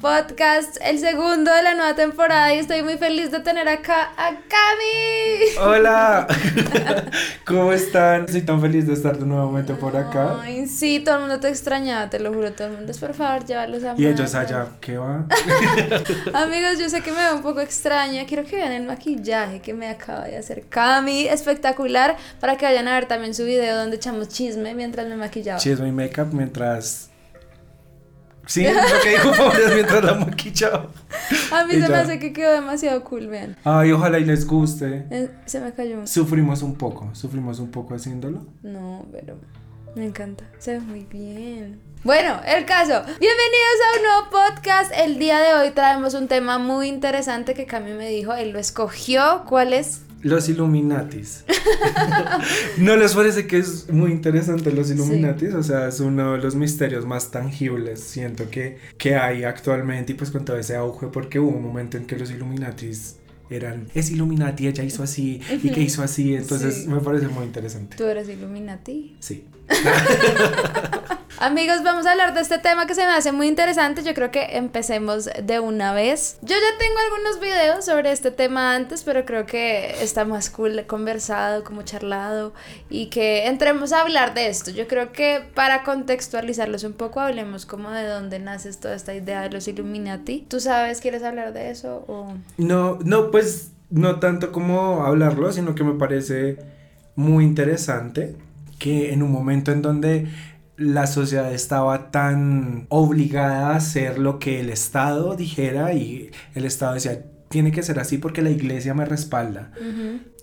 podcast, el segundo de la nueva temporada y estoy muy feliz de tener acá a Cami. Hola, ¿cómo están? Estoy tan feliz de estar de nuevamente por acá. Ay, sí, todo el mundo te extrañaba, te lo juro, todo el mundo es por favor, llévalos a Y ellos allá, ¿qué va? Amigos, yo sé que me veo un poco extraña, quiero que vean el maquillaje que me acaba de hacer Cami, espectacular, para que vayan a ver también su video donde echamos chisme mientras me maquillaba. Chisme y make-up mientras Sí, lo que dijo Paula mientras la maquillaba. A mí se me hace que quedó demasiado cool, vean. Ay, ojalá y les guste. Eh, se me cayó. Sufrimos un poco, sufrimos un poco haciéndolo. No, pero me encanta, se ve muy bien. Bueno, el caso. Bienvenidos a un nuevo podcast. El día de hoy traemos un tema muy interesante que Cami me dijo, él lo escogió. ¿Cuál es? Los Illuminatis. ¿No les parece que es muy interesante los Illuminatis? O sea, es uno de los misterios más tangibles, siento que, que hay actualmente y pues con todo ese auge, porque hubo un momento en que los Illuminatis eran, es Illuminati, ella hizo así y que hizo así, entonces me parece muy interesante. ¿Tú eres Illuminati? Sí. Amigos, vamos a hablar de este tema que se me hace muy interesante. Yo creo que empecemos de una vez. Yo ya tengo algunos videos sobre este tema antes, pero creo que está más cool conversado, como charlado y que entremos a hablar de esto. Yo creo que para contextualizarlos un poco, hablemos como de dónde nace toda esta idea de los Illuminati. ¿Tú sabes, quieres hablar de eso o No, no, pues no tanto como hablarlo, sino que me parece muy interesante que en un momento en donde la sociedad estaba tan obligada a hacer lo que el Estado dijera y el Estado decía, tiene que ser así porque la iglesia me respalda.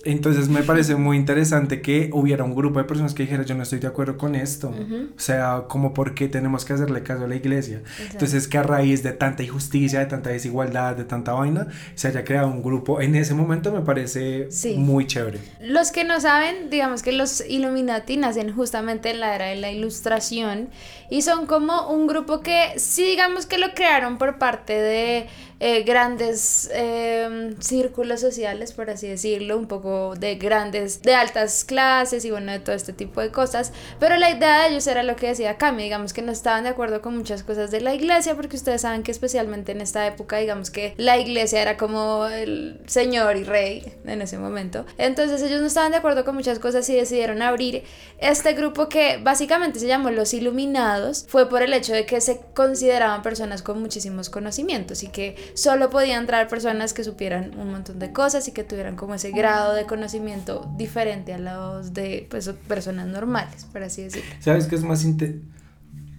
Entonces me parece muy interesante que hubiera un grupo de personas que dijeran yo no estoy de acuerdo con esto. O sea, como por qué tenemos que hacerle caso a la iglesia. Entonces que a raíz de tanta injusticia, de tanta desigualdad, de tanta vaina, se haya creado un grupo. En ese momento me parece muy chévere. Los que no saben, digamos que los Illuminati nacen justamente en la era de la ilustración y son como un grupo que sí digamos que lo crearon por parte de eh, grandes em, círculos sociales, por así decirlo, un poco de grandes, de altas clases y bueno, de todo este tipo de cosas. Pero la idea de ellos era lo que decía Cami, digamos que no estaban de acuerdo con muchas cosas de la iglesia, porque ustedes saben que especialmente en esta época, digamos que la iglesia era como el señor y rey en ese momento. Entonces ellos no estaban de acuerdo con muchas cosas y decidieron abrir este grupo que básicamente se llamó los Iluminados. Fue por el hecho de que se consideraban personas con muchísimos conocimientos y que solo podían entrar personas que supieran un montón de cosas y que tuvieran como ese grado de conocimiento diferente a los de pues, personas normales, por así decirlo. ¿Sabes qué es más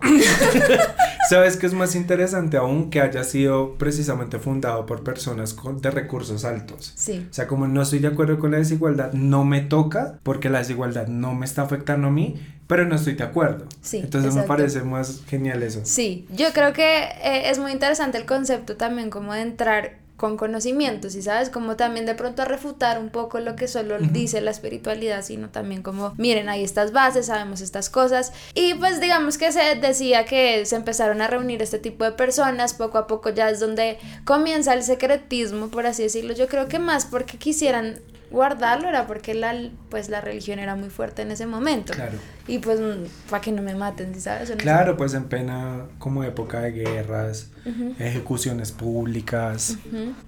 ¿Sabes qué es más interesante aún que haya sido precisamente fundado por personas con, de recursos altos? Sí. O sea, como no estoy de acuerdo con la desigualdad, no me toca porque la desigualdad no me está afectando a mí, pero no estoy de acuerdo. Sí, Entonces me parece más genial eso. Sí, yo creo que eh, es muy interesante el concepto también como de entrar con conocimientos y sabes como también de pronto a refutar un poco lo que solo dice la espiritualidad sino también como miren hay estas bases sabemos estas cosas. Y pues digamos que se decía que se empezaron a reunir este tipo de personas poco a poco ya es donde comienza el secretismo por así decirlo. Yo creo que más porque quisieran guardarlo era porque la, pues, la religión era muy fuerte en ese momento. Claro. Y pues para que no me maten, ¿sabes? claro, pues en pena como época de guerras, ejecuciones públicas.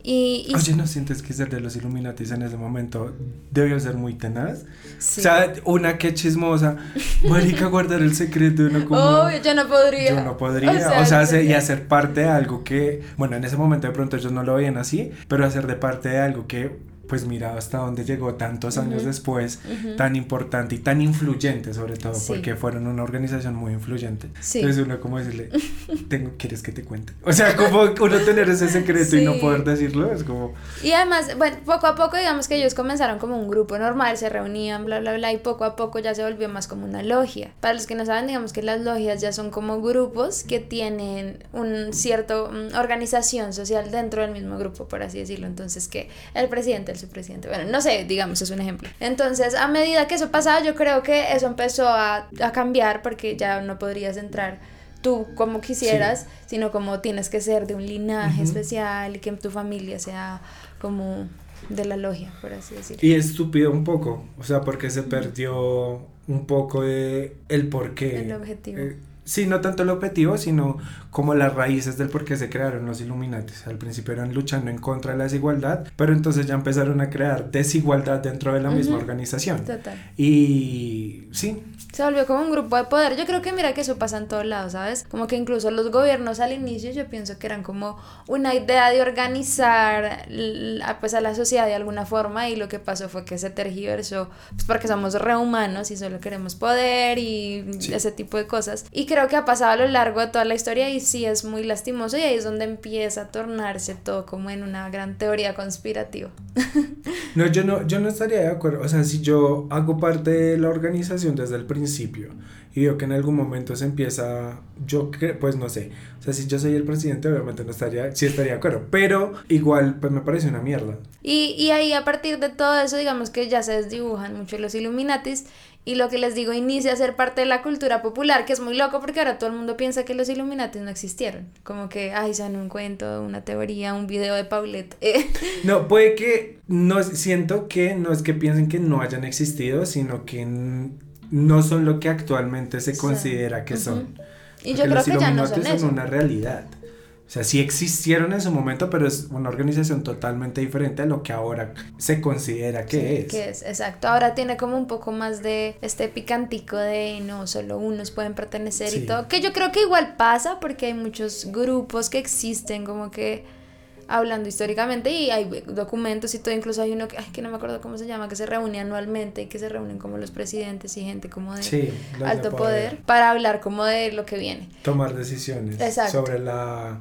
y, Oye, ¿no sientes que ser de los Illuminatis en ese momento debió ser muy tenaz? O sea, una que chismosa, marica, guardar el secreto, uno como... Oh, yo no podría. Yo no podría, o sea, y hacer parte de algo que, bueno, en ese momento de pronto ellos no lo veían así, pero hacer de parte de algo que pues mira hasta dónde llegó tantos años después, tan importante y tan influyente sobre todo, porque fueron una organización muy influyente. Entonces uno como decirle, tengo, ¿quieres que te cuente? O sea, como uno tener ese secreto y no poder decirlo, es como... Y además, bueno, poco a poco digamos que ellos comenzaron como un grupo normal, se reunían, bla, bla, bla, y poco a poco ya se volvió más como una logia. Para los que no saben, digamos que las logias ya son como grupos que tienen un cierto mm, organización social dentro del mismo grupo, por así decirlo. Entonces que el presidente su presidente. Bueno, no sé, digamos, es un ejemplo. Entonces, a medida que eso pasaba, yo creo que eso empezó a, a cambiar porque ya no podrías entrar tú como quisieras, sino como tienes que ser de un linaje especial y que tu familia sea como de la logia, por así decirlo. Y estúpido un poco, o sea, porque se perdió un poco de el porqué. El objetivo. Eh, Sí, no tanto el objetivo, sino como las raíces del por qué se crearon los Illuminati. Al principio eran luchando en contra de la desigualdad, pero entonces ya empezaron a crear desigualdad dentro de la misma organización. Total. Y sí, se volvió como un grupo de poder. Yo creo que mira que eso pasa en todos lados, ¿sabes? Como que incluso los gobiernos al inicio yo pienso que eran como una idea de organizar pues a la sociedad de alguna forma y lo que pasó fue que se tergiversó pues porque somos rehumanos y solo queremos poder y ese tipo de cosas. Y creo que ha pasado a lo largo de toda la historia y sí es muy lastimoso y ahí es donde empieza a tornarse todo como en una gran teoría conspirativa. no, yo no, yo no estaría de acuerdo. O sea, si yo hago parte de la organización desde el principio, y veo que en algún momento se empieza, yo pues no sé, o sea, si yo soy el presidente obviamente no estaría, sí estaría de acuerdo, pero igual pues me parece una mierda. Y, y ahí a partir de todo eso digamos que ya se desdibujan mucho los Illuminatis y lo que les digo inicia a ser parte de la cultura popular, que es muy loco porque ahora todo el mundo piensa que los Illuminati no existieron. Como que, ay, son un cuento, una teoría, un video de Paulette. no, puede que, no, siento que no es que piensen que no hayan existido, sino que no son lo que actualmente se considera que son. Y yo creo que ya no son, son una realidad. O sea, sí existieron en su momento, pero es una organización totalmente diferente a lo que ahora se considera que es. Que es, exacto. Ahora tiene como un poco más de este picantico de no, solo unos pueden pertenecer y todo. Que yo creo que igual pasa porque hay muchos grupos que existen como que hablando históricamente y hay documentos y todo, incluso hay uno que, que no me acuerdo cómo se llama, que se reúne anualmente y que se reúnen como los presidentes y gente como de alto poder. para hablar como de lo que viene. Tomar decisiones sobre la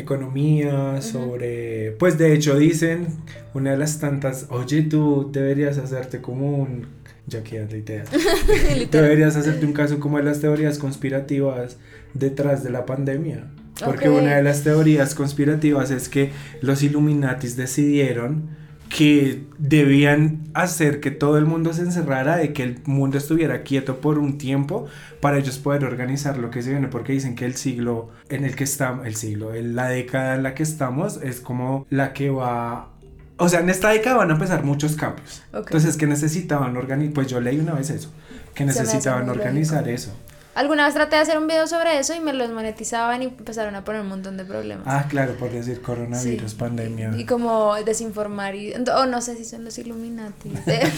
economía, sobre... Pues de hecho dicen, una de las tantas, oye, tú deberías hacerte como un... Ya queda la idea. deberías hacerte un caso como de las teorías conspirativas detrás de la pandemia. Porque una de las teorías conspirativas es que los Illuminatis decidieron que debían hacer que todo el mundo se encerrara, de que el mundo estuviera quieto por un tiempo para ellos poder organizar lo que se viene, porque dicen que el siglo en el que estamos, el siglo, la década en la que estamos es como la que va o sea, en esta década van a empezar muchos cambios. Entonces, que necesitaban organizar, pues yo leí una vez eso, que necesitaban organizar eso. Alguna vez traté de hacer un video sobre eso y me los monetizaban y empezaron a poner un montón de problemas. Ah, claro, por decir coronavirus, pandemia. Y como desinformar y o no sé si son los Illuminati.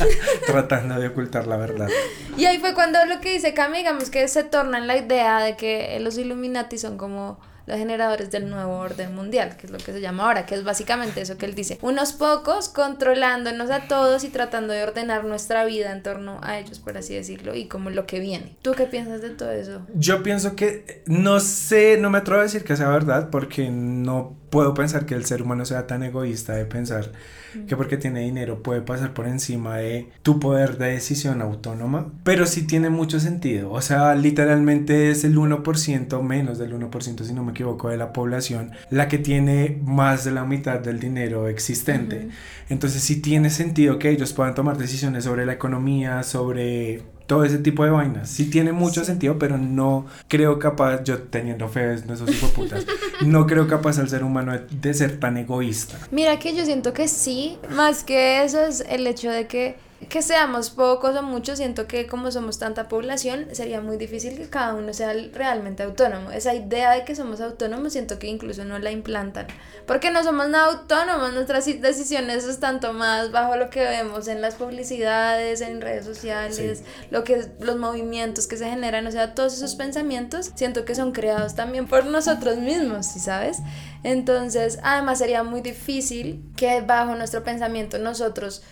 Tratando de ocultar la verdad. Y ahí fue cuando lo que dice Cami, digamos que se torna en la idea de que los Illuminati son como los generadores del nuevo orden mundial, que es lo que se llama ahora, que es básicamente eso que él dice. Unos pocos controlándonos a todos y tratando de ordenar nuestra vida en torno a ellos, por así decirlo, y como lo que viene. ¿Tú qué piensas de todo eso? Yo pienso que no sé, no me atrevo a decir que sea verdad, porque no puedo pensar que el ser humano sea tan egoísta de pensar que porque tiene dinero puede pasar por encima de tu poder de decisión autónoma, pero sí tiene mucho sentido. O sea, literalmente es el 1%, menos del 1%, si no me equivoco, de la población la que tiene más de la mitad del dinero existente. Entonces sí tiene sentido que ellos puedan tomar decisiones sobre la economía, sobre todo ese tipo de vainas. Sí tiene mucho sentido, pero no creo capaz, yo teniendo fe en esos putas, no creo capaz al ser humano de, ser tan egoísta. Mira que yo siento que sí, más que eso es el hecho de que que seamos pocos o muchos, siento que como somos tanta población, sería muy difícil que cada uno sea realmente autónomo. Esa idea de que somos autónomos, siento que incluso no la implantan. Porque no somos nada autónomos, nuestras decisiones están tomadas bajo lo que vemos en las publicidades, en redes sociales, lo que los movimientos que se generan, o sea, todos esos pensamientos, siento que son creados también por nosotros mismos, ¿sí sabes? Entonces, además sería muy difícil que bajo nuestro pensamiento nosotros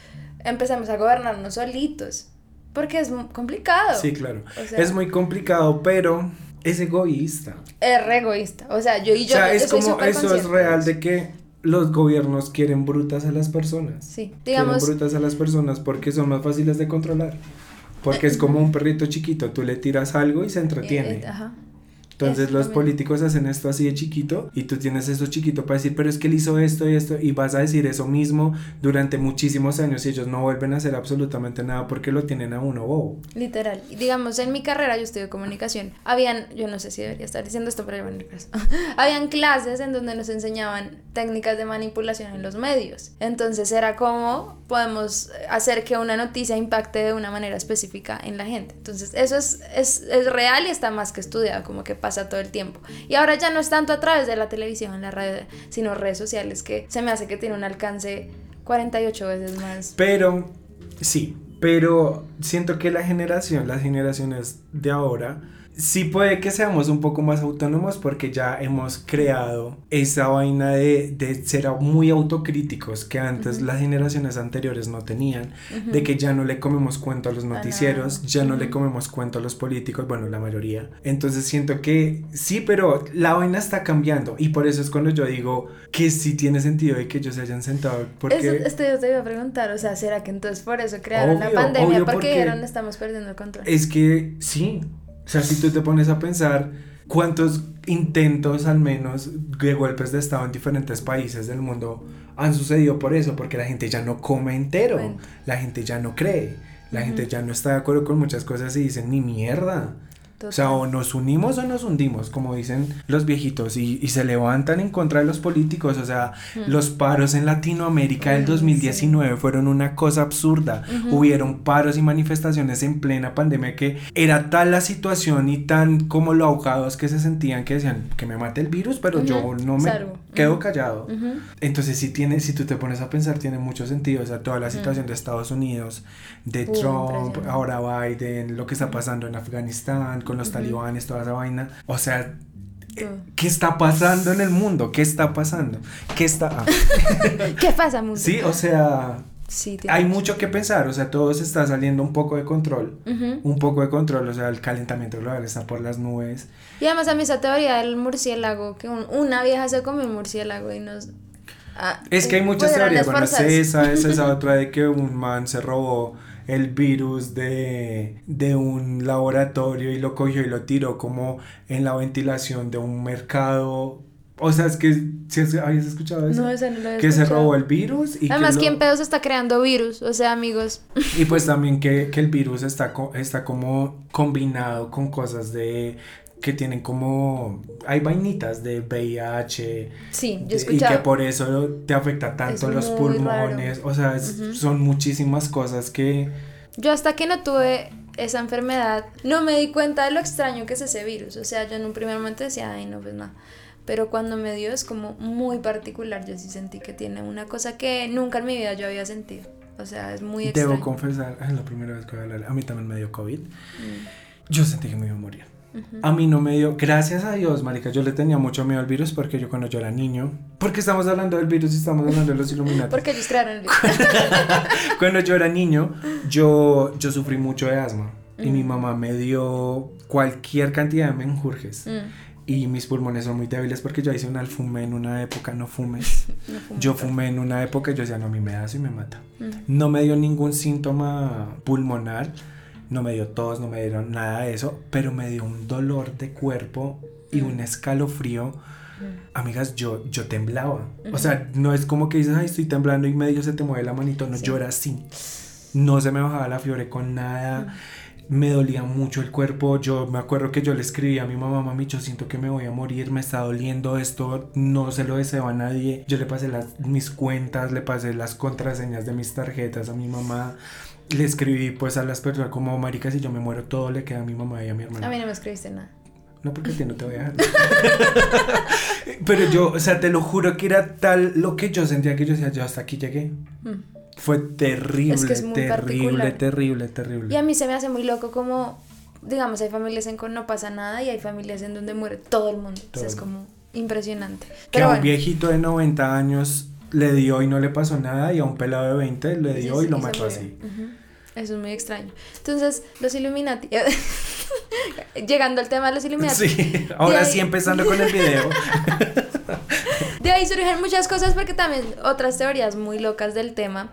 empezamos a gobernarnos solitos. Porque es complicado. Sí, claro. es muy complicado, pero es egoísta. Es re egoísta. O sea, yo y yo. O sea, es como eso es real de que los gobiernos quieren brutas a las personas. Sí, digamos. Quieren brutas a las personas porque son más fáciles de controlar. Porque es como un perrito chiquito, tú le tiras algo y se entretiene. Eh, ajá. Entonces los políticos hacen esto así de chiquito y tú tienes eso chiquito para decir, pero es que él hizo esto y esto y vas a decir eso mismo durante muchísimos años y ellos no vuelven a hacer absolutamente nada porque lo tienen a uno bobo. Literal. Digamos, en mi carrera yo estudio comunicación. Habían, yo no sé si debería estar diciendo esto, pero bueno, pues, habían clases en donde nos enseñaban técnicas de manipulación en los medios. Entonces era como podemos hacer que una noticia impacte de una manera específica en la gente. Entonces eso es, es, es real y está más que estudiado, como que pasa todo el tiempo. Y ahora ya no es tanto a través de la televisión, la radio, sino redes sociales, que se me hace que tiene un alcance 48 veces más. Pero, sí, pero siento que la generación, las generaciones de ahora, sí puede que seamos un poco más autónomos porque ya hemos creado esa vaina de, de ser muy autocríticos que antes las generaciones anteriores no tenían, de que ya no le comemos cuento a los noticieros, ya no le comemos cuento a los políticos, bueno, la mayoría. Entonces siento que sí, pero la vaina está cambiando y por eso es cuando yo digo que sí tiene sentido de que ellos se hayan sentado porque... Eso, esto yo te iba a preguntar, o sea, ¿será que entonces por eso crearon la Obvio, pandemia? obvio, porque porque- dijeron estamos perdiendo el control. Es que sí, sea, si tú te pones a pensar cuántos intentos al menos de golpes de Estado en diferentes países del mundo han sucedido por eso, porque la gente ya no come entero, Bueno. la gente ya no cree, la gente ya no está de acuerdo con muchas cosas y dicen ni mierda. O sea, o nos unimos o nos hundimos, como dicen los viejitos, y, y se levantan en contra de los políticos. O sea, Mm. los paros en Latinoamérica del Uy, 2019 fueron una cosa absurda. Hubieron paros y manifestaciones en plena pandemia que era tal la situación y tan como lo ahogados que se sentían que decían que me mate el virus, pero yo no me. Quedo callado. Ujú. Entonces sí tiene, si tú te pones a pensar, tiene mucho sentido. O sea, toda la situación de Estados Unidos, de Trump, ahora Biden, lo que está pasando en Afganistán, con los talibanes, toda esa vaina. O sea, Todo. ¿qué está pasando en el mundo? ¿Qué está pasando? ¿Qué está...? ah. ¿Qué pasa, mundo? Sí, o sea, Sí, hay mucho que pensar. O sea, todo se está saliendo un poco de control. Ujú. Un poco de control, o sea, el calentamiento global está por las nubes. Y además a mí esa teoría del murciélago, que un- una vieja se come un murciélago y nos... ah, Es que hay muchas pudieron teorías, bueno, es esa, es esa otra de que un man se robó el virus de, de un laboratorio y lo cogió y lo tiró como en la ventilación de un mercado. O sea, es que, ¿sí has- ¿habías escuchado eso? No, esa no lo que se escuchado. robó el virus y Además, que lo- ¿quién pedos está creando virus? O sea, amigos. y pues también que, que el virus está, co- está como combinado con cosas de que tienen como hay vainitas de VIH Sí, yo he y que escuchado. por eso te afecta tanto Es los pulmones, o sea, es- Ujú. son muchísimas cosas que Yo hasta que no tuve esa enfermedad, no me di cuenta de lo extraño que es ese virus. O sea, yo en un primer momento decía, ay, no, pues nada. Pero cuando me dio es como muy particular. Yo sí sentí que tiene una cosa que nunca en mi vida yo había sentido. O sea, es muy extraño. debo confesar, es la primera vez que voy a hablar, a mí también me dio COVID. Mm, Yo sentí que me iba a morir. ujú. A mí no me dio, gracias a Dios, marica, yo le tenía mucho miedo al virus porque yo cuando yo era niño, porque estamos hablando del virus y estamos hablando de los Illuminati. Porque ellos crearon el virus. Cuando yo era niño, yo, yo sufrí mucho de asma y mi mamá me dio cualquier cantidad de menjurjes. Mm, Y mis pulmones son muy débiles porque yo hice un alfumé en una época, no fumes. no fumo Yo fumé en una época y yo decía, no, a mí me da eso y me mata. Mm. No me dio ningún síntoma pulmonar, no me dio tos, no me dieron nada de eso, pero me dio un dolor de cuerpo y un escalofrío. Amigas, yo, yo temblaba. O sea, no es como que dices, ay, estoy temblando y medio se te mueve la manito. No, Sí. yo era así. No se me bajaba la fiebre con nada. Me dolía mucho el cuerpo. Yo me acuerdo que yo le escribí a mi mamá, mami, yo siento que me voy a morir, me está doliendo esto, no se lo deseo a nadie. Yo le pasé las, mis cuentas, le pasé las contraseñas de mis tarjetas a mi mamá. Le escribí pues a las personas como, marica, si yo me muero, todo le queda a mi mamá y a mi hermana. A mí no me escribiste nada. No, porque a ti no te voy a dejar. Pero yo, o sea, te lo juro que era tal lo que yo sentía que yo decía, yo hasta aquí llegué. Mm. Fue terrible, Es que es terrible, particular. terrible, terrible. Y a mí se me hace muy loco como, digamos, hay familias en que no pasa nada y hay familias en donde muere todo el mundo. o Todo sea, es como impresionante. que Pero a un viejito de 90 años le dio y no le pasó nada, y a un pelado de 20 le dio sí, y lo mató así. Eso es muy extraño. Entonces, los Illuminati. Llegando al tema de los Illuminati. Sí, ahora sí empezando con el video. De ahí surgen muchas cosas porque también otras teorías muy locas del tema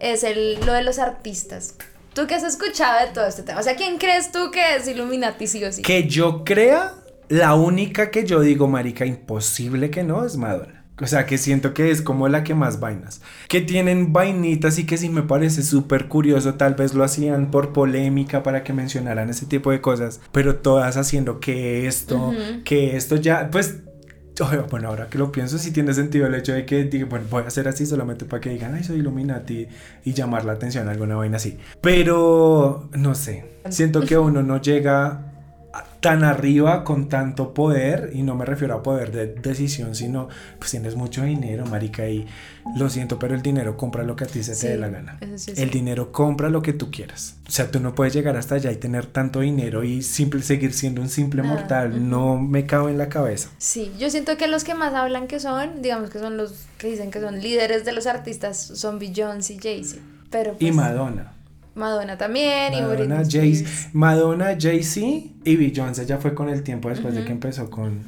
es el, lo de los artistas. ¿Tú qué has escuchado de todo este tema? O sea, ¿quién crees tú que es Illuminati sí o sí? que yo crea, La única que yo digo, marica, imposible que no, es Madonna. O sea, que siento que es como la que más vainas. Que tienen vainitas y que sí me parece súper curioso. Tal vez lo hacían por polémica para que mencionaran ese tipo de cosas. Pero todas haciendo que esto, que esto ya, pues bueno, ahora que lo pienso, sí tiene sentido el hecho de que digo, bueno, voy a hacer así solamente para que digan, ay, soy Illuminati y llamar la atención a alguna vaina así. Pero, no sé, siento que uno no llega tan arriba con tanto poder, y no me refiero a poder de decisión, sino pues tienes mucho dinero, marica, y lo siento, pero el dinero compra lo que a ti se te dé la gana. el dinero compra lo que tú quieras. O sea, tú no puedes llegar hasta allá y tener tanto dinero y simple, seguir siendo un simple mortal. No me cabe en la cabeza. Sí, yo siento que los que más hablan que son, digamos que son los que dicen que son líderes de los artistas, son Beyoncé y Jay-Z. Pero y pues Madonna. Madonna también Madonna, y Jay Madonna, Jay-Z y Beyoncé ya fue con el tiempo después de que empezó con,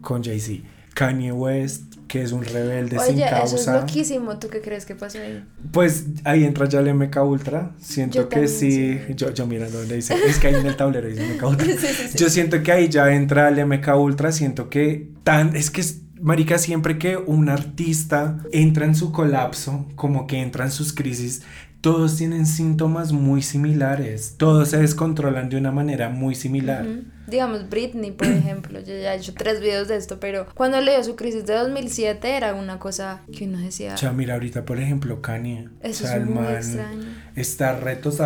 con Jay-Z. Kanye West, que es un rebelde sin causa. Eso es loquísimo. ¿Tú qué crees que pasó ahí? Pues ahí entra ya el MK Ultra. Siento que sí. Yo, yo mira donde dice. Es que ahí en el tablero dice MK Ultra. Yo siento que ahí ya entra el MK Ultra. Siento que tan. Es que Marica, siempre que un artista entra en su colapso, como que entra en sus crisis, todos tienen síntomas muy similares, todos se descontrolan de una manera muy similar. Digamos, Britney, por ejemplo, yo ya he hecho tres videos de esto, pero cuando leyó su crisis de 2007 era una cosa que uno decía... O sea, mira, ahorita, por ejemplo, Kanye. Eso es muy extraño. Está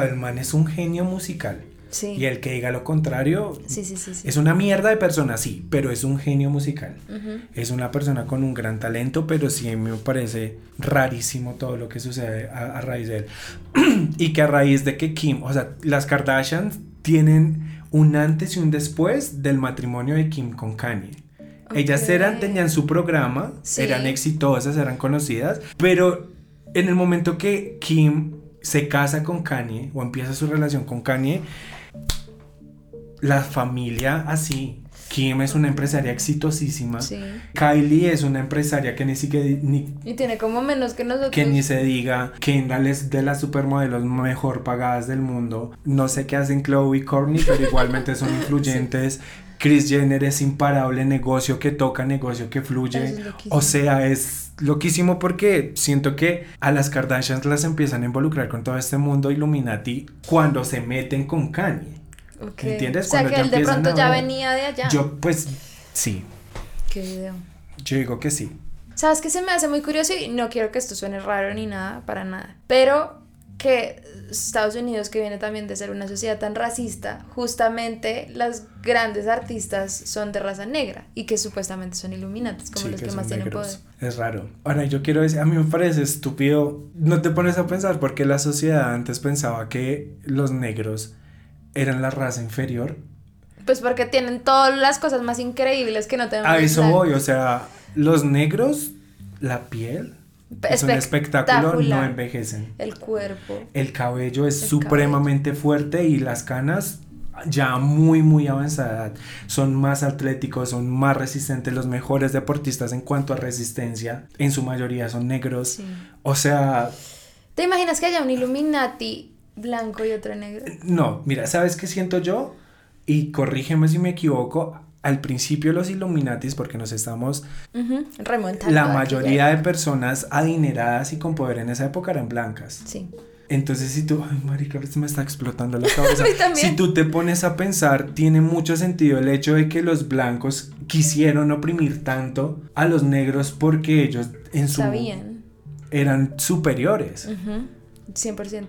el man es un genio musical. Y el que diga lo contrario es una mierda de persona, sí, pero es un genio musical. Es una persona con un gran talento, pero sí me parece rarísimo todo lo que sucede a, raíz de él. y que a raíz de que Kim, o sea, las Kardashians tienen un antes y un después del matrimonio de Kim con Kanye. Ellas eran, tenían su programa, eran exitosas, eran conocidas, pero en el momento que Kim se casa con Kanye o empieza su relación con Kanye, la familia así. Kim es una empresaria exitosísima. Kylie es una empresaria que ni siquiera... Ni, y tiene como menos que nosotros. Que ni se diga. Kendall es de las supermodelos mejor pagadas del mundo. No sé qué hacen Chloe y Courtney, pero igualmente son influyentes. Chris Jenner es imparable, negocio que toca, negocio que fluye. o sea, es loquísimo porque siento que a las Kardashians las empiezan a involucrar con todo este mundo Illuminati cuando se meten con Kanye. ¿Entiendes? O sea, que él de pronto ya venía de allá. Yo, pues, sí. ¿Qué video? Yo digo que sí. ¿Sabes qué se me hace muy curioso? Y no quiero que esto suene raro ni nada, para nada. Pero que Estados Unidos, que viene también de ser una sociedad tan racista, justamente las grandes artistas son de raza negra y que supuestamente son iluminantes, como los que, más tienen poder. Es raro. Ahora, yo quiero decir, a mí me parece estúpido, no te pones a pensar porque la sociedad antes pensaba que los negros eran la raza inferior. Pues porque tienen todas las cosas más increíbles que no tenemos. A eso voy, o sea, los negros, la piel. Es un espectáculo, no envejecen. El cuerpo. El cabello es supremamente fuerte y las canas ya muy muy avanzada son más atléticos, son más resistentes, los mejores deportistas en cuanto a resistencia, en su mayoría son negros. O sea, ¿te imaginas que haya un Illuminati blanco y otro negro. No, mira, ¿sabes qué siento yo? Y corrígeme si me equivoco, al principio los Illuminatis, porque nos estamos remontando. La mayoría de personas adineradas y con poder en esa época eran blancas. Sí. Entonces, si tú, ay, marica, me está explotando la cabeza. si tú te pones a pensar, tiene mucho sentido el hecho de que los blancos quisieron oprimir tanto a los negros porque ellos en su. Sabían. Eran superiores. 100%.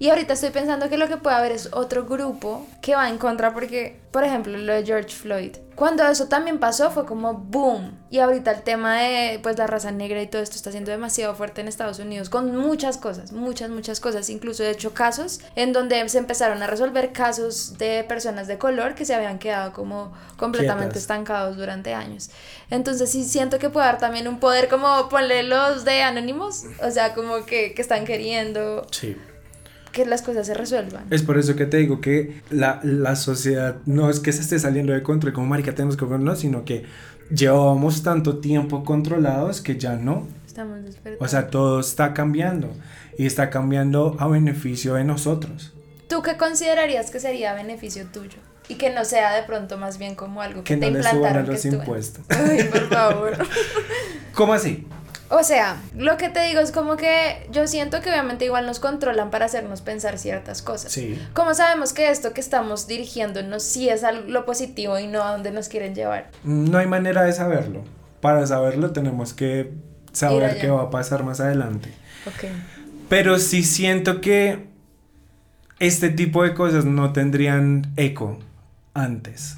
Y ahorita estoy pensando que lo que puede haber es otro grupo que va en contra porque, por ejemplo, lo de George Floyd. Cuando eso también pasó fue como boom. Y ahorita el tema de pues la raza negra y todo esto está siendo demasiado fuerte en Estados Unidos con muchas cosas, muchas, muchas cosas. Incluso he hecho casos en donde se empezaron a resolver casos de personas de color que se habían quedado como completamente estancados durante años. Entonces sí siento que puede haber también un poder como ponle los de anónimos, o sea, como que, que están queriendo... Sí que las cosas se resuelvan. Es por eso que te digo que la, la sociedad no es que se esté saliendo de control como marica tenemos que no, sino que llevamos tanto tiempo controlados que ya no. Estamos O sea, todo está cambiando y está cambiando a beneficio de nosotros. ¿Tú qué considerarías que sería beneficio tuyo? Y que no sea de pronto más bien como algo que, Que te no le suban a implantaron que los estuve. impuestos. Ay, por favor. ¿Cómo así? O sea, lo que te digo es como que yo siento que obviamente igual nos controlan para hacernos pensar ciertas cosas. Sí. ¿Cómo sabemos que esto que estamos dirigiéndonos sí es lo positivo y no a donde nos quieren llevar? No hay manera de saberlo. Para saberlo tenemos que saber qué va a pasar más adelante. Ok. Pero sí siento que este tipo de cosas no tendrían eco antes.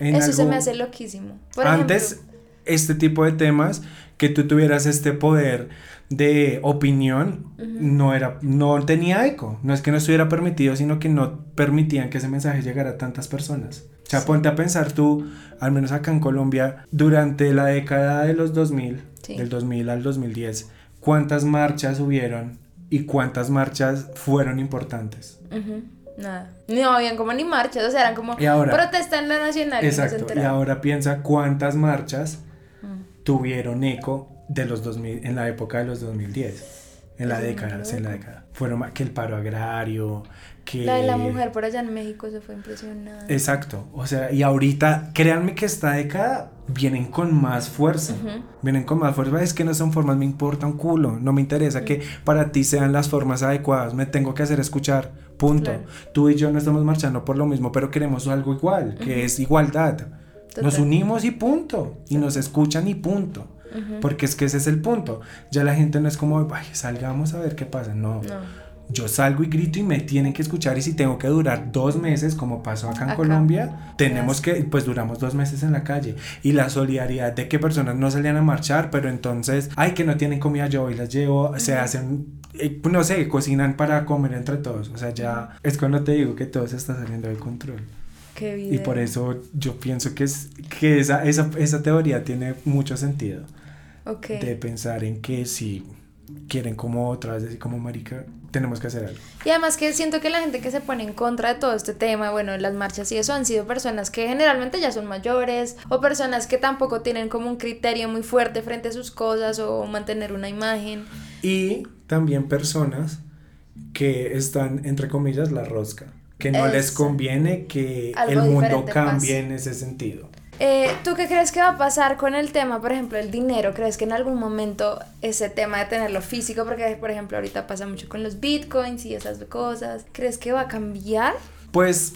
En Eso se me hace loquísimo. Por antes, ejemplo, este tipo de temas, que tú tuvieras este poder de opinión, no era, no tenía eco. No es que no estuviera permitido, sino que no permitían que ese mensaje llegara a tantas personas. O sea, Sí. ponte a pensar tú, al menos acá en Colombia, durante la década de los 2000, Sí. del 2000 al 2010, ¿cuántas marchas hubieron y cuántas marchas fueron importantes? ujú, nada. No habían como ni marchas, o sea, eran como protesta en la nacional. y no se Exacto. Y ahora piensa cuántas marchas. Tuvieron eco de los 2000, en la época de los 2010. En la década, en la década. Fueron que el paro agrario, que... La de la mujer por allá en México, eso fue impresionante. Exacto. O sea, y ahorita, créanme que esta década vienen con más fuerza. Ujú. Vienen con más fuerza. Es que no son formas, me importa un culo. No me interesa que para ti sean las formas adecuadas. Me tengo que hacer escuchar. Punto. Claro. Tú y yo no estamos marchando por lo mismo, pero queremos algo igual, que es igualdad. Nos Total. unimos y punto. Y nos escuchan y punto. Ujú. Porque es que ese es el punto. Ya la gente no es como, ay, salgamos a ver qué pasa. No. No. Yo salgo y grito y me tienen que escuchar. Y si tengo que durar dos meses, como pasó acá en Acá. Colombia, tenemos que, pues duramos dos meses en la calle. Y la solidaridad de que personas no salían a marchar, pero entonces, ay, que no tienen comida, yo y las llevo, se hacen, eh, no sé, cocinan para comer entre todos. O sea, ya es cuando te digo que todo se está saliendo de control. Qué Y por eso yo pienso que, es, que esa, esa, esa teoría tiene mucho sentido Ok. de pensar en que si quieren como otra vez decir como marica, tenemos que hacer algo. Y además que siento que la gente que se pone en contra de todo este tema, bueno, las marchas y eso han sido personas que generalmente ya son mayores o personas que tampoco tienen como un criterio muy fuerte frente a sus cosas o mantener una imagen. Y también personas que están, entre comillas, la rosca, que no les conviene que el mundo cambie en ese sentido. Eh, ¿Tú qué crees que va a pasar con el tema, por ejemplo, el dinero? ¿Crees que en algún momento ese tema de tenerlo físico, porque por ejemplo ahorita pasa mucho con los bitcoins y esas cosas, ¿crees que va a cambiar? Pues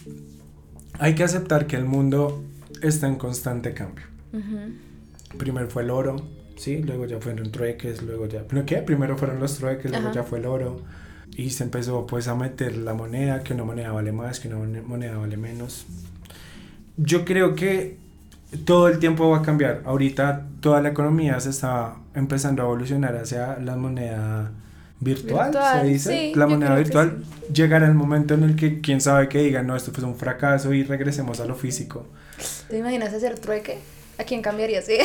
hay que aceptar que el mundo está en constante cambio. Primero fue el oro, ¿sí? Luego ya fueron trueques, luego ya... ¿No qué? Primero fueron los trueques, luego ya fue el oro. Y se empezó pues a meter la moneda, que una moneda vale más, que una mon- moneda vale menos. Yo creo que todo el tiempo va a cambiar. Ahorita toda la economía se está empezando a evolucionar hacia la moneda virtual, Virtual, se dice. sí, la moneda virtual llegará el momento en el que quién sabe que digan, no, esto fue un fracaso y regresemos a lo físico. ¿Te imaginas hacer trueque? ¿A quién cambiaría? Sí.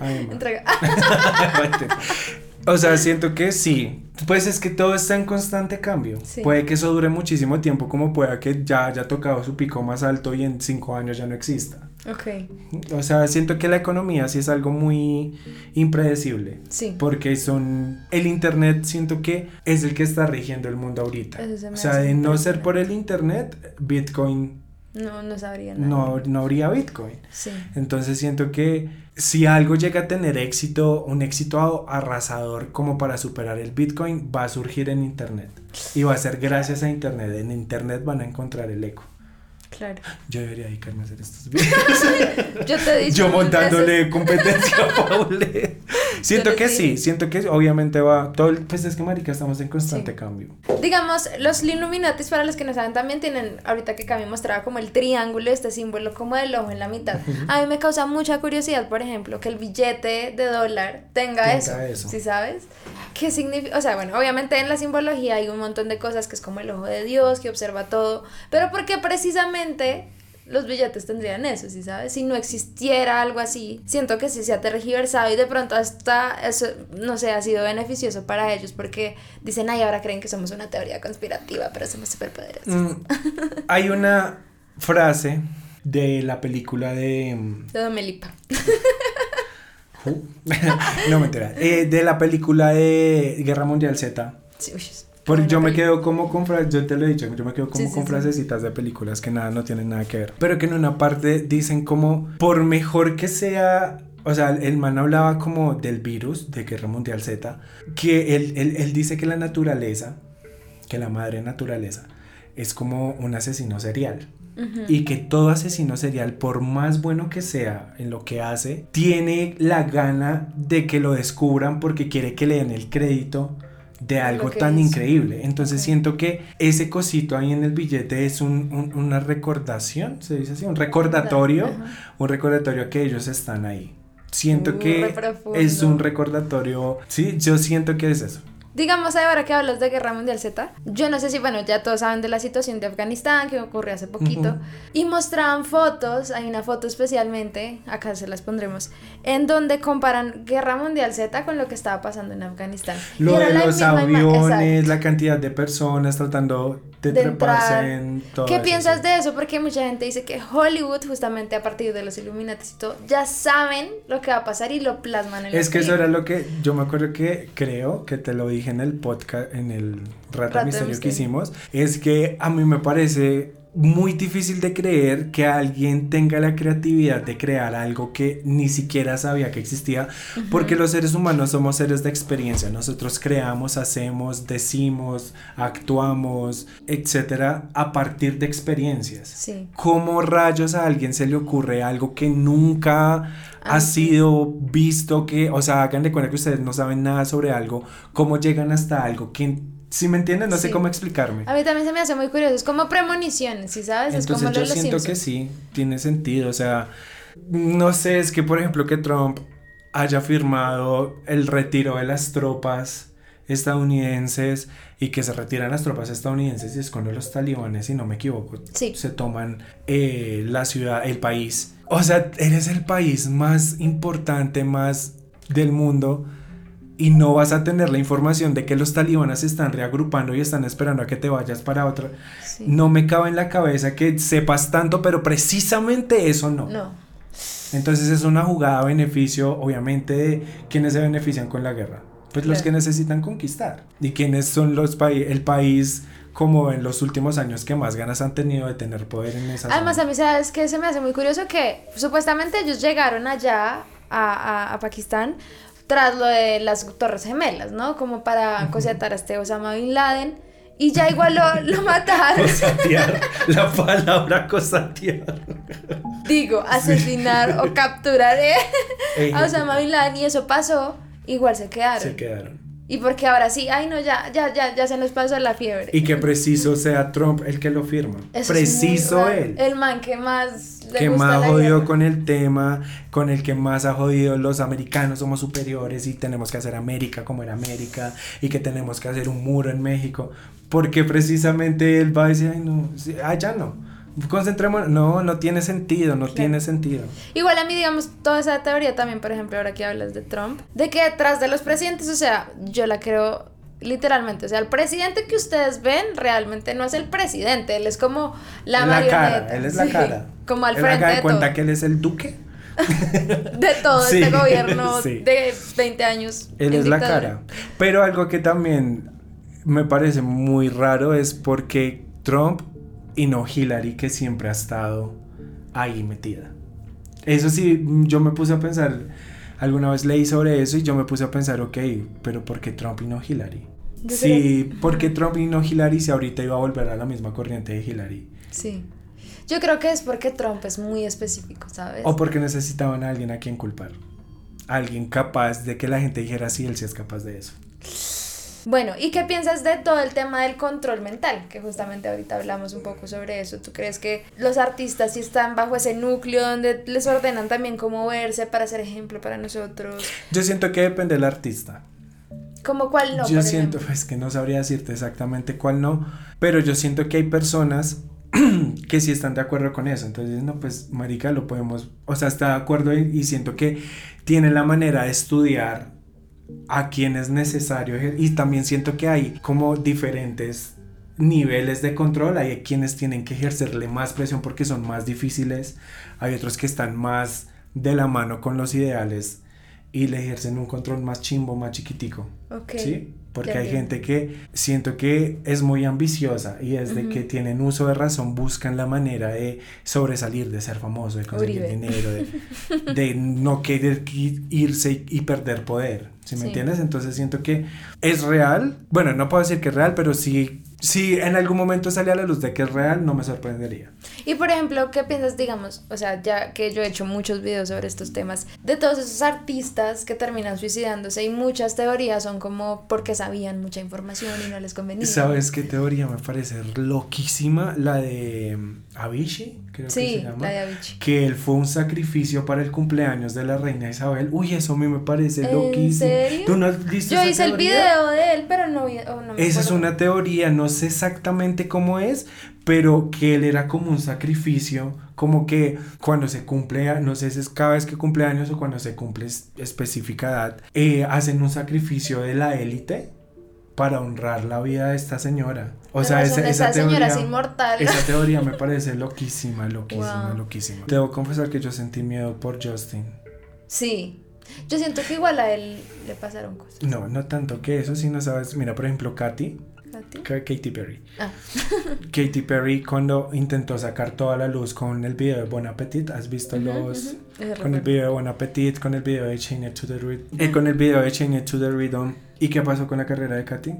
Ay. Entrega. O sea, siento que sí. Pues es que todo está en constante cambio. Sí. Puede que eso dure muchísimo tiempo, como pueda que ya haya tocado su pico más alto y en cinco años ya no exista. ok. O sea, siento que la economía sí es algo muy impredecible. Sí. Porque son. El internet siento que es el que está rigiendo el mundo ahorita. Eso se me O sea, de no ser por el internet, Bitcoin No, no sabría nada. no, no habría Bitcoin. Sí. Entonces siento que si algo llega a tener éxito, un éxito arrasador como para superar el Bitcoin, va a surgir en Internet. Y va a ser gracias a Internet. En Internet van a encontrar el eco. Claro. Yo debería dedicarme a hacer estos videos. Yo te dicho. Yo montándole competencia a Paule. Siento que sí, siento que obviamente va todo, el- pues es que marica estamos en constante Sí. cambio. Digamos, los Illuminatis, para los que no saben, también tienen, ahorita que Cami mostraba como el triángulo, este símbolo como del ojo en la mitad. A mí me causa mucha curiosidad, por ejemplo, que el billete de dólar tenga, Tenga eso, eso. ¿Sí sabes? ¿Qué significa? O sea, bueno, obviamente en la simbología hay un montón de cosas que es como el ojo de Dios, que observa todo, pero ¿por qué los billetes tendrían eso, ¿sí sabes? Si no existiera algo así, siento que sí se ha tergiversado y de pronto hasta eso, no sé, ha sido beneficioso para ellos porque dicen, ay, ahora creen que somos una teoría conspirativa, pero somos superpoderosos. Mm, hay una frase de la película de... mm, De Domelipa. No me entera. Eh, de la película de Guerra Mundial Z, Sí, uy, Porque yo me quedo como con frases, yo te lo he dicho, yo me quedo como Sí, con sí. frasecitas de películas que nada, no tienen nada que ver. Pero que en una parte dicen como, por mejor que sea, o sea, el man hablaba como del virus, de Guerra Mundial Z, que él, él, él dice que la naturaleza, que la madre naturaleza, es como un asesino serial. Y que todo asesino serial, por más bueno que sea en lo que hace, tiene la gana de que lo descubran porque quiere que le den el crédito de algo tan hizo. increíble. Entonces Ok. siento que ese cosito ahí en el billete es un- un- una recordación, se dice así, un recordatorio, un recordatorio que ellos están ahí. Siento Uh, que es un recordatorio, sí, yo siento que es eso. Digamos, ahora que hablas de Guerra Mundial Z, yo no sé si, bueno, ya todos saben de la situación de Afganistán que ocurrió hace poquito, y mostraban fotos, hay una foto especialmente, acá se las pondremos, en donde comparan Guerra Mundial Z con lo que estaba pasando en Afganistán. Lo de los aviones, la cantidad de personas tratando de, De treparse en todo ¿Qué eso, piensas de eso? Porque mucha gente dice que Hollywood, justamente a partir de los Illuminati y todo, ya saben lo que va a pasar y lo plasman en Es las que eso era lo que yo me acuerdo que creo que te lo dije en el podcast, en el Rato Rato Misterio que Misterio. hicimos, es que a mí me parece muy difícil de creer que alguien tenga la creatividad de crear algo que ni siquiera sabía que existía, porque los seres humanos somos seres de experiencia, nosotros creamos, hacemos, decimos, actuamos, etcétera, a partir de experiencias. Sí. ¿Cómo rayos a alguien se le ocurre algo que nunca ha sido visto? Que, o sea, hagan de cuenta que ustedes no saben nada sobre algo. ¿Cómo llegan hasta algo? que si me entienden? No sé cómo explicarme. A mí también se me hace muy curioso, es como premoniciones, ¿sí sabes? es como Entonces lo yo siento que Simpsons. sí, tiene sentido. O sea, no sé, es que por ejemplo que Trump haya firmado el retiro de las tropas estadounidenses y que se retiran las tropas estadounidenses y es cuando los talibanes, si no me equivoco, Sí. se toman eh, la ciudad, el país. O sea, eres el país más importante, más del mundo y no vas a tener la información de que los talibanes se están reagrupando y están esperando a que te vayas para otra. Sí. No me cabe en la cabeza que sepas tanto, pero precisamente eso no. No. Entonces es una jugada a beneficio, obviamente, de quienes se benefician con la guerra. Pues los Claro. que necesitan conquistar. Y quienes son los países, el país como en los últimos años que más ganas han tenido de tener poder en esa Además, zona. a mí sabes que se me hace muy curioso que supuestamente ellos llegaron allá a, a- a Pakistán tras lo de las Torres Gemelas, ¿no? Como para cosetar a este Osama Bin Laden. Y ya igual lo, lo mataron. Cosatear, la palabra cosatear. Digo, asesinar o capturar eh, a Osama Bin Laden. Y eso pasó, igual se quedaron. Se quedaron. Y porque ahora sí, ay no, ya, ya, ya, ya se nos pasó la fiebre. Y que preciso sea Trump el que lo firma. Eso es preciso él. El man que más le que gusta más la jodido guerra. con el tema, con el que más ha jodido los americanos somos superiores y tenemos que hacer América como era América y que tenemos que hacer un muro en México, porque precisamente él va a decir, ay no, sí, ah, ya no, concentrémonos, no, no tiene sentido, no Claro. tiene sentido. Igual a mí, digamos, toda esa teoría también, por ejemplo, ahora que hablas de Trump, de que detrás de los presidentes, o sea, yo la creo literalmente, o sea, el presidente que ustedes ven realmente no es el presidente, él es como la, la marioneta. cara, él es la sí, cara. Como al Él frente de de cuenta todo, que él es el duque. de todo Sí, este gobierno sí. de 20 años. Él es la cara. Pero algo que también me parece muy raro es porque Trump y no Hillary, que siempre ha estado ahí metida. Eso sí, yo me puse a pensar, alguna vez leí sobre eso y yo me puse a pensar, ok, pero ¿por qué Trump y no Hillary? Yo Sí, ¿por qué Trump y no Hillary si ahorita iba a volver a la misma corriente de Hillary? Sí. Yo creo que es porque Trump es muy específico, ¿sabes? O porque necesitaban a alguien a quien culpar. Alguien capaz de que la gente dijera, sí, él sí es capaz de eso. Bueno, ¿y qué piensas de todo el tema del control mental? Que justamente ahorita hablamos un poco sobre eso. ¿Tú crees que los artistas sí están bajo ese núcleo donde les ordenan también cómo verse para ser ejemplo para nosotros? Yo siento que depende del artista. ¿Cómo cuál no? yo siento, pues que no sabría decirte exactamente cuál no, pero yo siento que hay personas que sí están de acuerdo con eso. Entonces, no, pues, marica, lo podemos, o sea, está de acuerdo y, y siento que tiene la manera de estudiar a quien es necesario y también siento que hay como diferentes niveles de control, hay quienes tienen que ejercerle más presión porque son más difíciles, hay otros que están más de la mano con los ideales y le ejercen un control más chimbo, más chiquitico. Ok. ¿Sí? porque Ya hay entiendo. gente que siento que es muy ambiciosa y desde que tienen uso de razón buscan la manera de sobresalir, de ser famoso, de conseguir Uribe. dinero, de, de no querer irse y perder poder, ¿sí me Sí. entiendes? Entonces siento que es real, bueno, no puedo decir que es real, pero sí, si en algún momento sale a la luz de que es real, no me sorprendería. Y por ejemplo, ¿qué piensas, digamos, o sea, ya que yo he hecho muchos videos sobre estos temas, de todos esos artistas que terminan suicidándose y muchas teorías son como porque sabían mucha información y no les convenía? ¿Sabes qué teoría me parece loquísima? La de Avicii, creo que se llama. la de Avicii. que él fue un sacrificio para el cumpleaños de la reina Isabel. Uy, eso a mí me parece ¿En loquísimo. ¿Tú no has visto Yo esa hice el video de él, pero no vi. oh, no me Esa es una teoría, no sé exactamente cómo es, pero que él era como un sacrificio, como que cuando se cumple, no sé si es cada vez que cumple años o cuando se cumple es- específica edad, eh, hacen un sacrificio de la élite para honrar la vida de esta señora. O sea, esa, esa, teoría, es inmortal. esa teoría me parece loquísima, loquísima, Wow. loquísima. Debo confesar que yo sentí miedo por Justin. Sí. Yo siento que igual a él le pasaron cosas. No, no tanto que eso, sino sabes, mira, por ejemplo, Katy, ¿A ti? Ka- Katy Perry. Ah. Katy Perry cuando intentó sacar toda la luz con el video de Bon Appetit, ¿has visto Ujú, los ujú. Ese con el video de Bon Appetit, con el video de Chain It to the Rhythm, eh, con el video de Chain It to the Rhythm? ¿Y qué pasó con la carrera de Katy?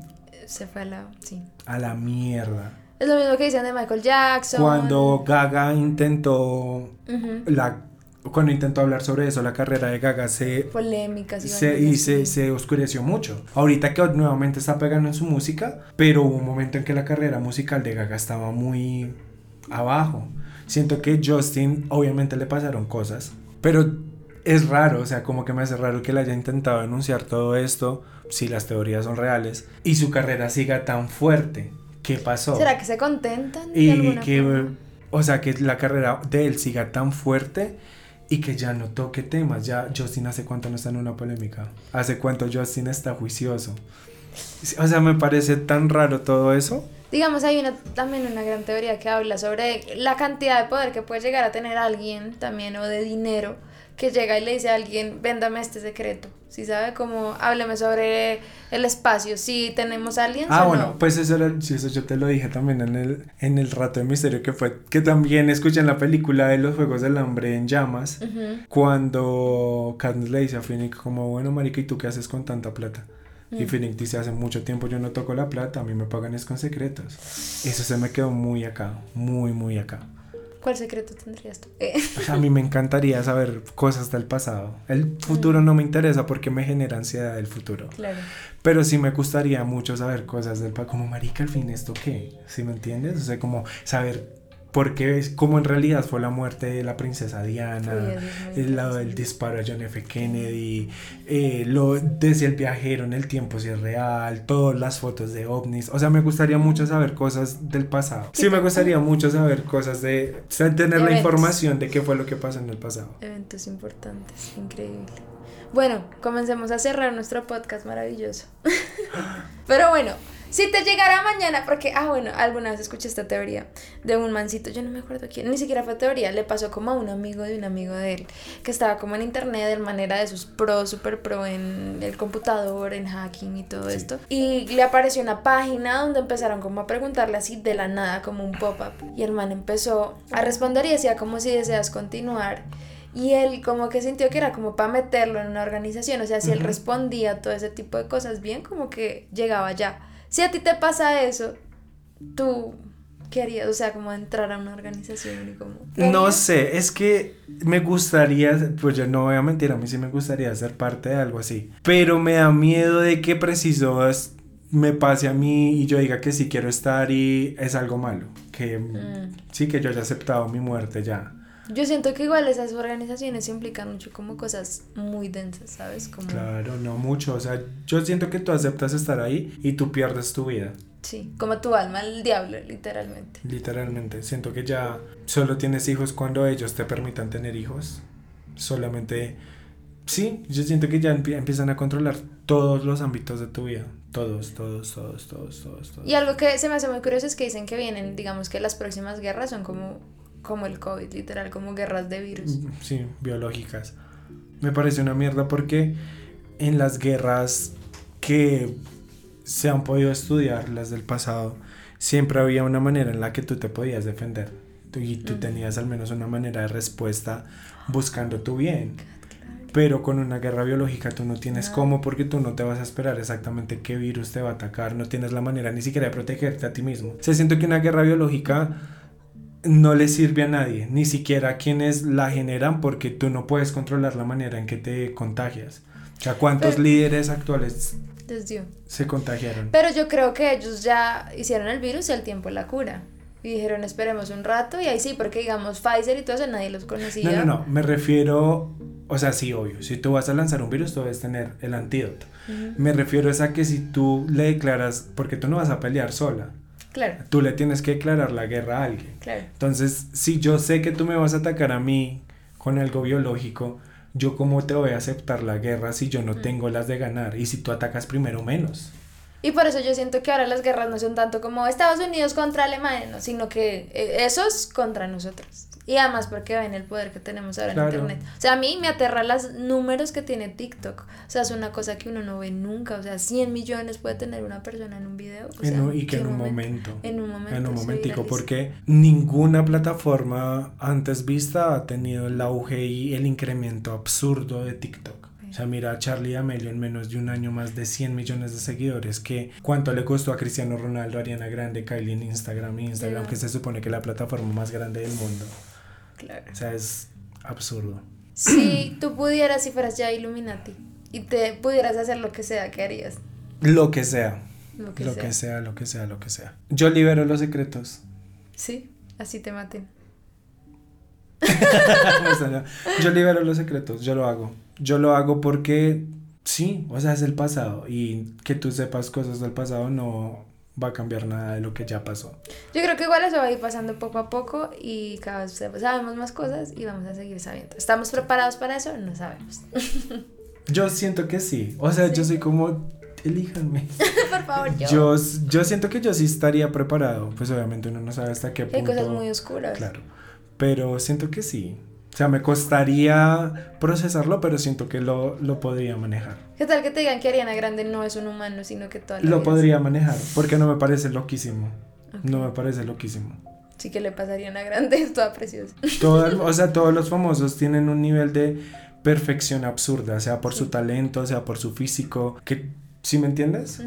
Se fue a la. Sí. A la mierda. Es lo mismo que dicen de Michael Jackson. Cuando Gaga intentó Ujú. la cuando intentó hablar sobre eso, la carrera de Gaga se Polémicas y se, y se, se oscureció mucho. Ahorita que nuevamente está pegando en su música, pero hubo un momento en que la carrera musical de Gaga estaba muy abajo. Siento que Justin, obviamente le pasaron cosas, pero es raro, o sea, como que me hace raro que él haya intentado denunciar todo esto, si las teorías son reales, y su carrera siga tan fuerte. ¿Qué pasó? ¿Será que se contentan? de Y alguna que, forma? o sea, que la carrera de él siga tan fuerte y que ya no toque temas. Ya Justin hace cuánto no está en una polémica. Hace cuánto Justin está juicioso. O sea, me parece tan raro todo eso. Digamos, hay una, también una gran teoría que habla sobre la cantidad de poder que puede llegar a tener alguien también o de dinero que llega y le dice a alguien, véndame este secreto. Si sabe cómo, hábleme sobre el espacio, si tenemos aliens Ah, o bueno, no. pues eso era, sí, eso yo te lo dije también en el, en el rato de misterio que fue, que también escuché en la película de los Juegos del Hambre en llamas, cuando Katniss le dice a Finnick como, bueno, marica, ¿y tú qué haces con tanta plata? Y Mm. Finnick dice, hace mucho tiempo yo no toco la plata, a mí me pagan es con secretos. Eso se me quedó muy acá, muy, muy acá. ¿Cuál secreto tendrías tú? Eh, a mí me encantaría saber cosas del pasado. El futuro no me interesa porque me genera ansiedad el futuro. claro. Pero sí me gustaría mucho saber cosas del pasado. Como, marica, al fin, ¿esto qué? ¿Sí me entiendes? O sea, como saber por qué, es- cómo en realidad fue la muerte de la princesa Diana, muy el lado del disparo a John F. Kennedy, eh, lo, desde el viajero en el tiempo si es real, todas las fotos de ovnis. O sea, me gustaría mucho saber cosas del pasado. Sí, me gustaría mucho saber cosas de... O sea, tener la información de qué fue lo que pasó en el pasado. Eventos importantes, increíble. Bueno, comencemos a cerrar nuestro podcast maravilloso. Pero bueno, si te llegara mañana, porque, ah, bueno, alguna vez escuché esta teoría de un mancito, yo no me acuerdo quién, ni siquiera fue teoría, le pasó como a un amigo de un amigo de él, que estaba como en internet, de manera de sus pro, super pro en el computador, en hacking y todo Sí. esto. Y le apareció una página donde empezaron como a preguntarle así de la nada, como un pop-up. Y el man empezó a responder y decía como si deseas continuar. Y él como que sintió que era como para meterlo en una organización, o sea, si él respondía a todo ese tipo de cosas bien, como que llegaba ya. Si a ti te pasa eso, tú, ¿qué harías? O sea, como entrar a una organización y como... No sé, es que me gustaría, pues yo no voy a mentir, a mí sí me gustaría ser parte de algo así, pero me da miedo de que preciso es- me pase a mí y yo diga que sí quiero estar y es algo malo, que Mm. sí que yo haya aceptado mi muerte ya. Yo siento que igual esas organizaciones implican mucho como cosas muy densas, ¿sabes? Como... Claro, no mucho, o sea, yo siento que tú aceptas estar ahí y tú pierdes tu vida, Sí, como tu alma, el diablo, literalmente. literalmente. Siento que ya solo tienes hijos cuando ellos te permitan tener hijos, solamente... Sí, yo siento que ya empie- empiezan a controlar todos los ámbitos de tu vida. Todos, todos, todos, todos, todos, todos. Y algo que se me hace muy curioso es que dicen que vienen, digamos que las próximas guerras son como, como el COVID, literal, como guerras de virus. Mm, Sí, biológicas. Me parece una mierda porque en las guerras que se han podido estudiar, las del pasado, siempre había una manera en la que tú te podías defender. Y tú tenías al menos una manera de respuesta buscando tu bien. Pero con una guerra biológica tú no tienes cómo porque tú no te vas a esperar exactamente qué virus te va a atacar, no tienes la manera ni siquiera de protegerte a ti mismo. Se siento que una guerra biológica no le sirve a nadie, ni siquiera a quienes la generan porque tú no puedes controlar la manera en que te contagias. O sea, ¿cuántos líderes actuales se contagiaron? Pero yo creo que ellos ya hicieron el virus y al tiempo la cura. Y dijeron, esperemos un rato, y ahí sí, porque digamos Pfizer y todo eso nadie los conocía. No, no, no, me refiero, o sea, sí, obvio, si tú vas a lanzar un virus, tú debes tener el antídoto. Me refiero es a que si tú le declaras, porque tú no vas a pelear sola. Claro. Tú le tienes que declarar la guerra a alguien. Claro. Entonces, si yo sé que tú me vas a atacar a mí con algo biológico, yo cómo te voy a aceptar la guerra si yo no tengo las de ganar y si tú atacas primero menos. Y por eso yo siento que ahora las guerras no son tanto como Estados Unidos contra Alemania, sino que eh, esos contra nosotros. Y además porque ven el poder que tenemos ahora en internet. O sea, a mí me aterra los números que tiene TikTok. O sea, es una cosa que uno no ve nunca. O sea, 100 millones puede tener una persona en un video. y que en un momento, En un momento. En un momentico, porque ninguna plataforma antes vista ha tenido el auge y el incremento absurdo de TikTok. O sea, mira a Charlie Amelio en menos de un año más de 100 millones de seguidores. Que ¿Cuánto le costó a Cristiano Ronaldo, Ariana Grande, Kylie en Instagram, Instagram, que se supone que es la plataforma más grande del mundo? Claro. O sea, es absurdo. Si tú pudieras, si fueras ya Illuminati y te pudieras hacer lo que sea, ¿qué harías? Lo que sea. Lo que, sea. lo que sea, lo que sea. Yo libero los secretos. Sí, así te maten. yo libero los secretos, yo lo hago. Yo lo hago porque sí, o sea, es el pasado y que tú sepas cosas del pasado no va a cambiar nada de lo que ya pasó. Yo creo que igual eso va a ir pasando poco a poco y cada vez sabemos más cosas y vamos a seguir sabiendo. ¿Estamos preparados para eso? No sabemos. yo siento que sí. O sea, yo soy como elíjanme. Por favor, yo. yo. yo. siento que yo sí estaría preparado. Pues obviamente uno no sabe hasta qué punto. Hay cosas muy oscuras. Claro. Pero siento que sí. O sea, me costaría procesarlo, pero siento que lo, lo podría manejar. ¿Qué tal que te digan que Ariana Grande no es un humano, sino que toda Lo podría manejar, porque no me parece loquísimo. No me parece loquísimo. Sí que le pasaría a Ariana Grande, es toda preciosa. o sea, todos los famosos tienen un nivel de perfección absurda, sea por su talento, sea por su físico, que, ¿sí me entiendes?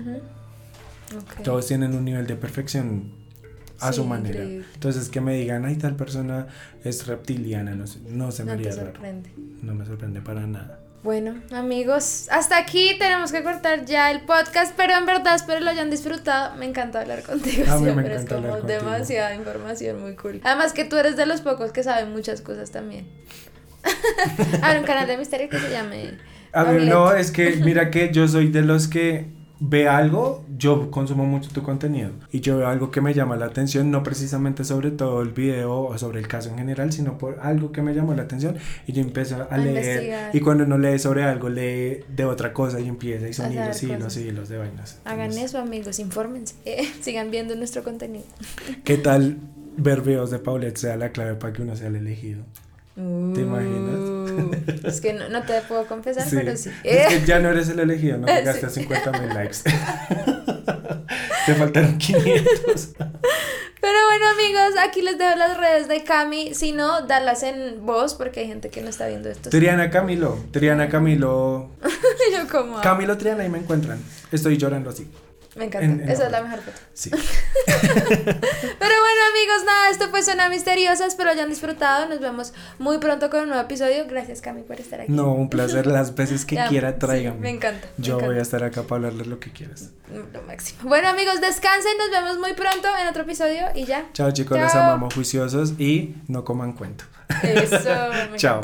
Todos tienen un nivel de perfección a su manera. Entonces, que me digan, ay, tal persona es reptiliana, no, no se me no sorprende. No me sorprende para nada. Bueno, amigos, hasta aquí tenemos que cortar ya el podcast, pero en verdad espero lo hayan disfrado. Me encanta hablar contigo. A mí me encanta es como demasiada información, muy cool. Además que tú eres de los pocos que saben muchas cosas también. Hay un canal de misterio que se llame... A ver, no, es que mira que yo soy de los que ve algo, yo consumo mucho tu contenido y yo veo algo que me llama la atención, no precisamente sobre todo el video o sobre el caso en general, sino por algo que me llamó la atención y yo empiezo a, leer y cuando no lee sobre algo lee de otra cosa y empieza y son hilos, hilos, hilos de vainas. Hagan eso amigos, infórmense, sigan viendo nuestro contenido. ¿Qué tal ver videos de Paulette sea la clave para que uno sea el elegido? ¿Te imaginas? Es que no, te puedo confesar, pero sí. Es que ya no eres el elegido, no llegaste a 50 mil likes. te faltaron 500. Pero bueno, amigos, aquí les dejo las redes de Cami. Si no, darlas en voz porque hay gente que no está viendo esto. Triana Camilo. Triana Camilo. Yo como. Camilo Triana, ahí me encuentran. Estoy llorando así. Me encanta. Esa es la mejor foto. Sí. Pero bueno, amigos, nada, esto fue Zona Misteriosa. Espero hayan disfrutado. Nos vemos muy pronto con un nuevo episodio. Gracias, Cami, por estar aquí. No, un placer. Las veces que quiera, tráigame. me encanta. Yo voy a estar acá para hablarles lo que quieras. Lo máximo. Bueno, amigos, descansen. Nos vemos muy pronto en otro episodio y ya. Chao, chicos. Los amamos juiciosos y no coman cuento. Eso. Chao.